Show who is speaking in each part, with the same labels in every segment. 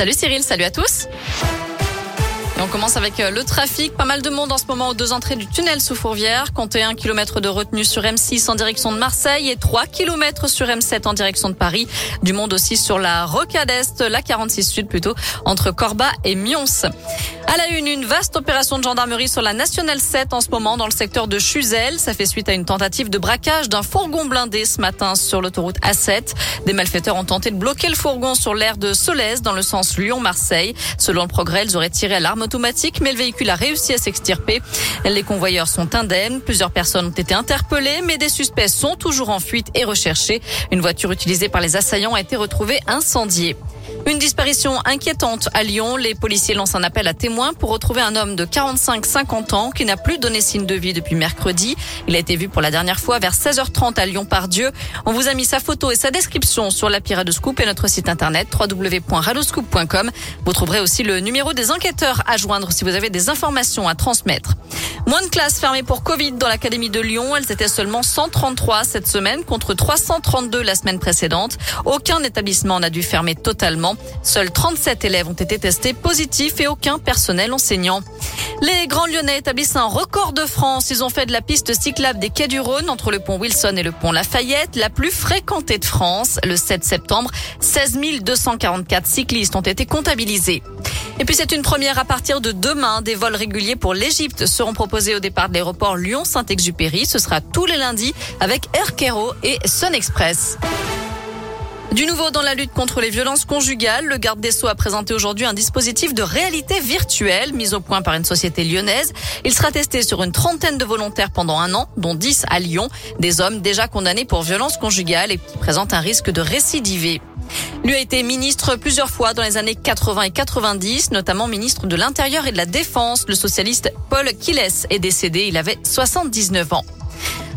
Speaker 1: Salut Cyril, salut à tous. on commence avec euh, le trafic. Pas mal de monde en ce moment aux deux entrées du tunnel sous Fourvière. Comptez un kilomètre de retenue sur M6 en direction de Marseille et 3 km sur M7 en direction de Paris. Du monde aussi sur la Rocade Est, la 46 Sud plutôt, entre Corba et Mions. À la une, une vaste opération de gendarmerie sur la Nationale 7 en ce moment dans le secteur de Chuzel. Ça fait suite à une tentative de braquage d'un fourgon blindé ce matin sur l'autoroute A7. Des malfaiteurs ont tenté de bloquer le fourgon sur l'aire de Solèze dans le sens Lyon-Marseille. Selon le progrès, ils auraient tiré à l'arme automatique, mais le véhicule a réussi à s'extirper. Les convoyeurs sont indemnes. Plusieurs personnes ont été interpellées, mais des suspects sont toujours en fuite et recherchés. Une voiture utilisée par les assaillants a été retrouvée incendiée. Une disparition inquiétante à Lyon. Les policiers lancent un appel à témoins pour retrouver un homme de 45-50 ans qui n'a plus donné signe de vie depuis mercredi. Il a été vu pour la dernière fois vers 16h30 à Lyon par Dieu. On vous a mis sa photo et sa description sur l'appli Radoscoop et notre site internet www.radoscoop.com. Vous trouverez aussi le numéro des enquêteurs à joindre si vous avez des informations à transmettre. Moins de classes fermées pour Covid dans l'Académie de Lyon. Elles étaient seulement 133 cette semaine contre 332 la semaine précédente. Aucun établissement n'a dû fermer totalement. Seuls 37 élèves ont été testés positifs et aucun personnel enseignant. Les Grands Lyonnais établissent un record de France. Ils ont fait de la piste cyclable des quais du Rhône entre le pont Wilson et le pont Lafayette la plus fréquentée de France. Le 7 septembre, 16 244 cyclistes ont été comptabilisés. Et puis c'est une première à partir de demain. Des vols réguliers pour l'Égypte seront proposés au départ de l'aéroport Lyon-Saint-Exupéry. Ce sera tous les lundis avec Air Cairo et Sun Express. Du nouveau dans la lutte contre les violences conjugales, le garde des Sceaux a présenté aujourd'hui un dispositif de réalité virtuelle mis au point par une société lyonnaise. Il sera testé sur une trentaine de volontaires pendant un an, dont 10 à Lyon, des hommes déjà condamnés pour violences conjugales et qui présentent un risque de récidiver. Lui a été ministre plusieurs fois dans les années 80 et 90, notamment ministre de l'Intérieur et de la Défense. Le socialiste Paul Kiles est décédé, il avait 79 ans.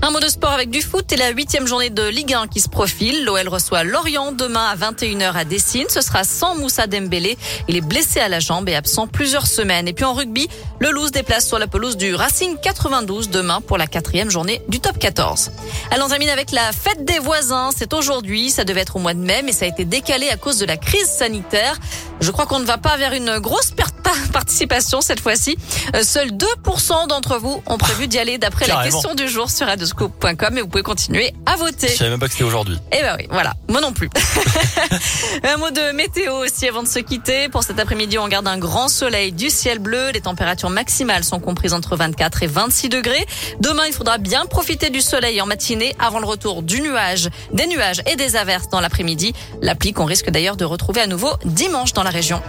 Speaker 1: Un mot de sport avec du foot et la huitième journée de Ligue 1 qui se profile. L'OL reçoit Lorient demain à 21h à Dessine. Ce sera sans Moussa Dembélé. Il est blessé à la jambe et absent plusieurs semaines. Et puis en rugby, le Loose déplace sur la pelouse du Racing 92 demain pour la quatrième journée du top 14. Allons termine avec la fête des voisins. C'est aujourd'hui. Ça devait être au mois de mai, mais ça a été décalé à cause de la crise sanitaire. Je crois qu'on ne va pas vers une grosse perte participation cette fois-ci. Euh, seuls 2% d'entre vous ont prévu d'y aller d'après la question du jour sur radioscope.com et vous pouvez continuer à voter.
Speaker 2: Je savais même pas que c'était aujourd'hui.
Speaker 1: Eh ben oui, voilà. Moi non plus. un mot de météo aussi avant de se quitter. Pour cet après-midi, on garde un grand soleil, du ciel bleu. Les températures maximales sont comprises entre 24 et 26 degrés. Demain, il faudra bien profiter du soleil en matinée avant le retour du nuage, des nuages et des averses dans l'après-midi. L'appli qu'on risque d'ailleurs de retrouver à nouveau dimanche dans la région.